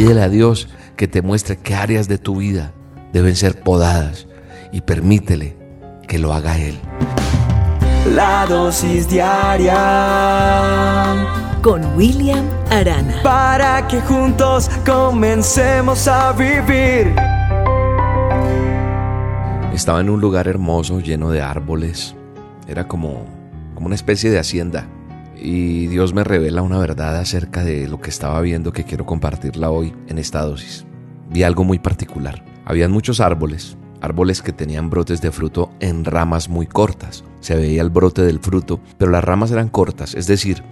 Pídele a Dios que te muestre qué áreas de tu vida deben ser podadas y permítele que lo haga Él. La dosis diaria con William Arana. Para que juntos comencemos a vivir. Estaba en un lugar hermoso, lleno de árboles. Era como, como una especie de hacienda. Y Dios me revela una verdad acerca de lo que estaba viendo que quiero compartirla hoy en esta dosis. Vi algo muy particular. Habían muchos árboles, árboles que tenían brotes de fruto en ramas muy cortas. Se veía el brote del fruto, pero las ramas eran cortas, es decir,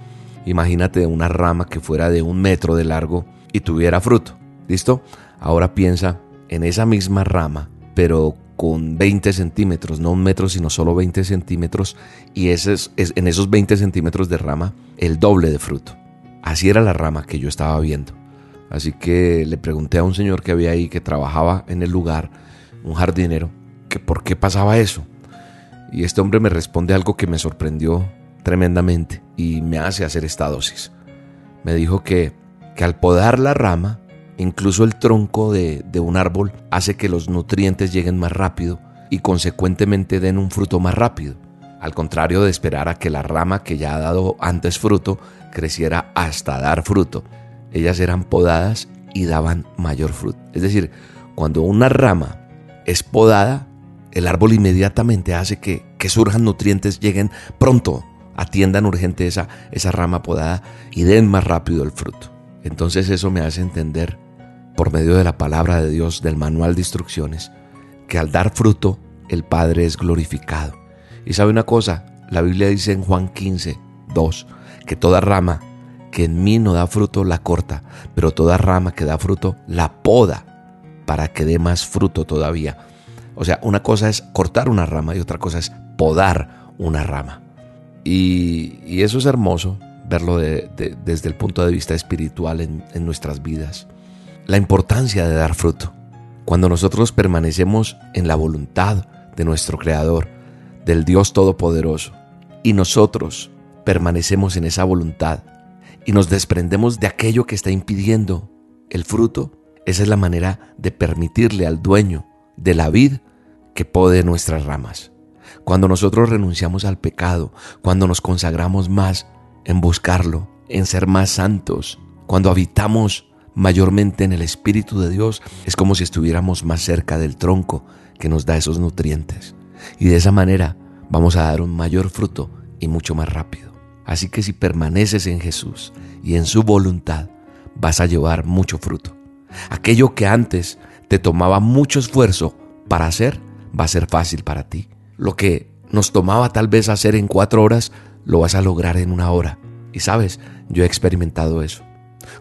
imagínate una rama que fuera de un metro de largo y tuviera fruto. ¿Listo? Ahora piensa en esa misma rama, pero con 20 centímetros, no un metro, sino solo 20 centímetros, y ese es, en esos 20 centímetros de rama el doble de fruto. Así era la rama que yo estaba viendo. Así que le pregunté a un señor que había ahí, que trabajaba en el lugar, un jardinero, que por qué pasaba eso. Y este hombre me responde algo que me sorprendió tremendamente y me hace hacer esta dosis. Me dijo que, que al podar la rama, Incluso el tronco de, un árbol hace que los nutrientes lleguen más rápido y consecuentemente den un fruto más rápido, al contrario de esperar a que la rama que ya ha dado antes fruto creciera hasta dar fruto. Ellas eran podadas y daban mayor fruto. Es decir, cuando una rama es podada, el árbol inmediatamente hace que, que surjan nutrientes, lleguen pronto, atiendan urgente esa, esa rama podada y den más rápido el fruto. Entonces eso me hace entender por medio de la palabra de Dios, del manual de instrucciones, que al dar fruto el Padre es glorificado. Y sabe una cosa, la Biblia dice en Juan 15, 2, que toda rama que en mí no da fruto la corta, pero toda rama que da fruto la poda para que dé más fruto todavía. O sea, una cosa es cortar una rama y otra cosa es podar una rama. Y, eso es hermoso verlo desde el punto de vista espiritual en, en nuestras vidas la importancia de dar fruto. Cuando nosotros permanecemos en la voluntad de nuestro Creador, del Dios Todopoderoso, y nosotros permanecemos en esa voluntad y nos desprendemos de aquello que está impidiendo el fruto, esa es la manera de permitirle al dueño de la vid que pode nuestras ramas. Cuando nosotros renunciamos al pecado, cuando nos consagramos más en buscarlo, en ser más santos, cuando habitamos mayormente en el Espíritu de Dios, es como si estuviéramos más cerca del tronco que nos da esos nutrientes. Y de esa manera vamos a dar un mayor fruto y mucho más rápido. Así que si permaneces en Jesús y en su voluntad, vas a llevar mucho fruto. Aquello que antes te tomaba mucho esfuerzo para hacer, va a ser fácil para ti. Lo que nos tomaba tal vez hacer en cuatro horas, lo vas a lograr en una hora. Y sabes, yo he experimentado eso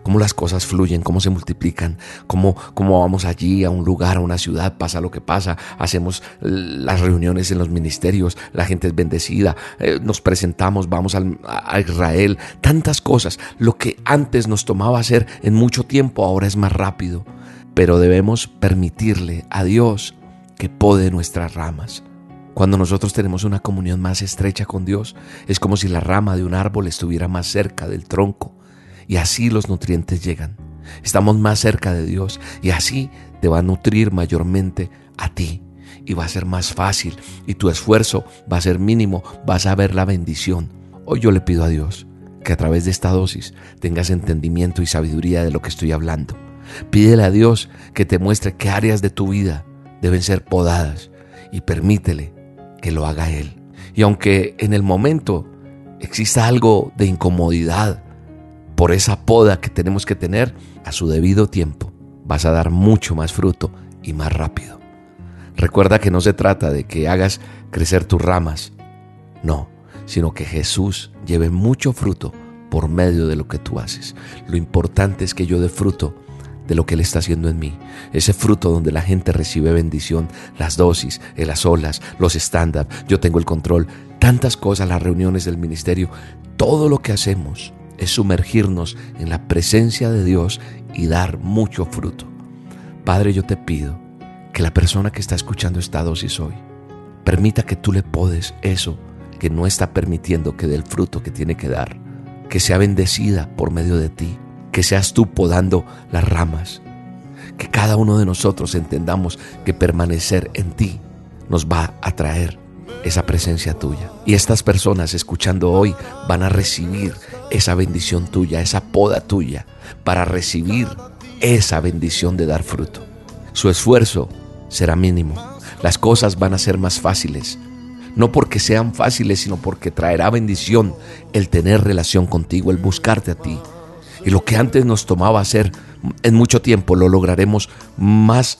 cómo las cosas fluyen, cómo se multiplican, cómo, cómo vamos allí a un lugar, a una ciudad, pasa lo que pasa, hacemos las reuniones en los ministerios, la gente es bendecida, eh, nos presentamos, vamos a Israel, tantas cosas. Lo que antes nos tomaba hacer en mucho tiempo, ahora es más rápido, pero debemos permitirle a Dios que pode nuestras ramas. Cuando nosotros tenemos una comunión más estrecha con Dios, es como si la rama de un árbol estuviera más cerca del tronco y así los nutrientes llegan. Estamos más cerca de Dios y así te va a nutrir mayormente a ti y va a ser más fácil y tu esfuerzo va a ser mínimo, vas a ver la bendición. Hoy yo le pido a Dios que a través de esta dosis tengas entendimiento y sabiduría de lo que estoy hablando. Pídele a Dios que te muestre qué áreas de tu vida deben ser podadas y permítele que lo haga Él. Y aunque en el momento exista algo de incomodidad, por esa poda que tenemos que tener a su debido tiempo, vas a dar mucho más fruto y más rápido. Recuerda que no se trata de que hagas crecer tus ramas, no, sino que Jesús lleve mucho fruto por medio de lo que tú haces. Lo importante es que yo dé fruto de lo que Él está haciendo en mí. Ese fruto donde la gente recibe bendición, las dosis, las olas, los estándares, yo tengo el control, tantas cosas, las reuniones del ministerio, todo lo que hacemos es sumergirnos en la presencia de Dios y dar mucho fruto. Padre, yo te pido que la persona que está escuchando esta dosis hoy permita que tú le podes eso que no está permitiendo que dé el fruto que tiene que dar, que sea bendecida por medio de ti, que seas tú podando las ramas. Que cada uno de nosotros entendamos que permanecer en ti nos va a traer esa presencia tuya. Y estas personas escuchando hoy van a recibir esa bendición tuya, esa poda tuya, para recibir esa bendición de dar fruto. Su esfuerzo será mínimo. Las cosas van a ser más fáciles. No porque sean fáciles, sino porque traerá bendición el tener relación contigo, el buscarte a ti. Y lo que antes nos tomaba hacer en mucho tiempo, lo lograremos más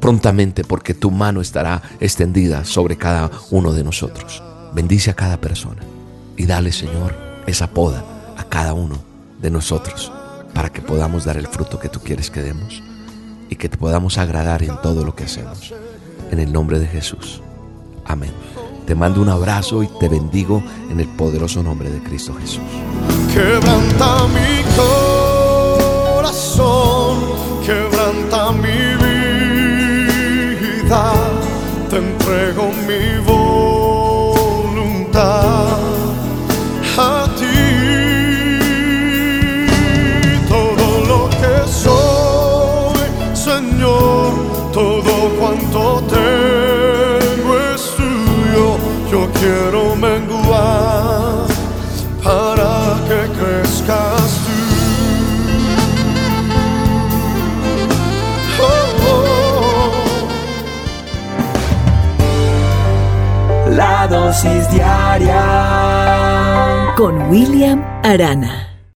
prontamente porque tu mano estará extendida sobre cada uno de nosotros. Bendice a cada persona y dale, Señor, esa poda a cada uno de nosotros para que podamos dar el fruto que tú quieres que demos y que te podamos agradar en todo lo que hacemos. En el nombre de Jesús. Amén. Te mando un abrazo y te bendigo en el poderoso nombre de Cristo Jesús. Quebranta mi corazón, quebranta mi vida, te entrego mi voluntad Con William Arana.